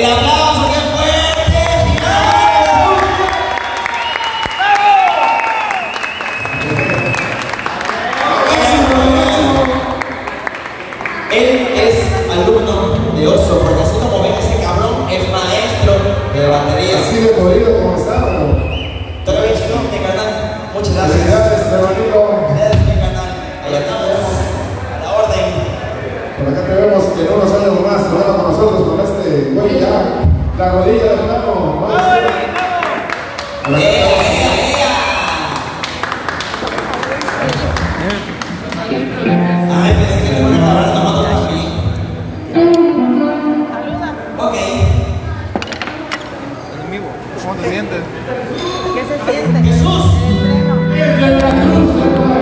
El aplauso que fuerte. ¡Bravo! Él es alumno de Oso, porque así como ven, ese cabrón es maestro de batería. Así de podido como estaba. Güey ya. La rodilla de plano.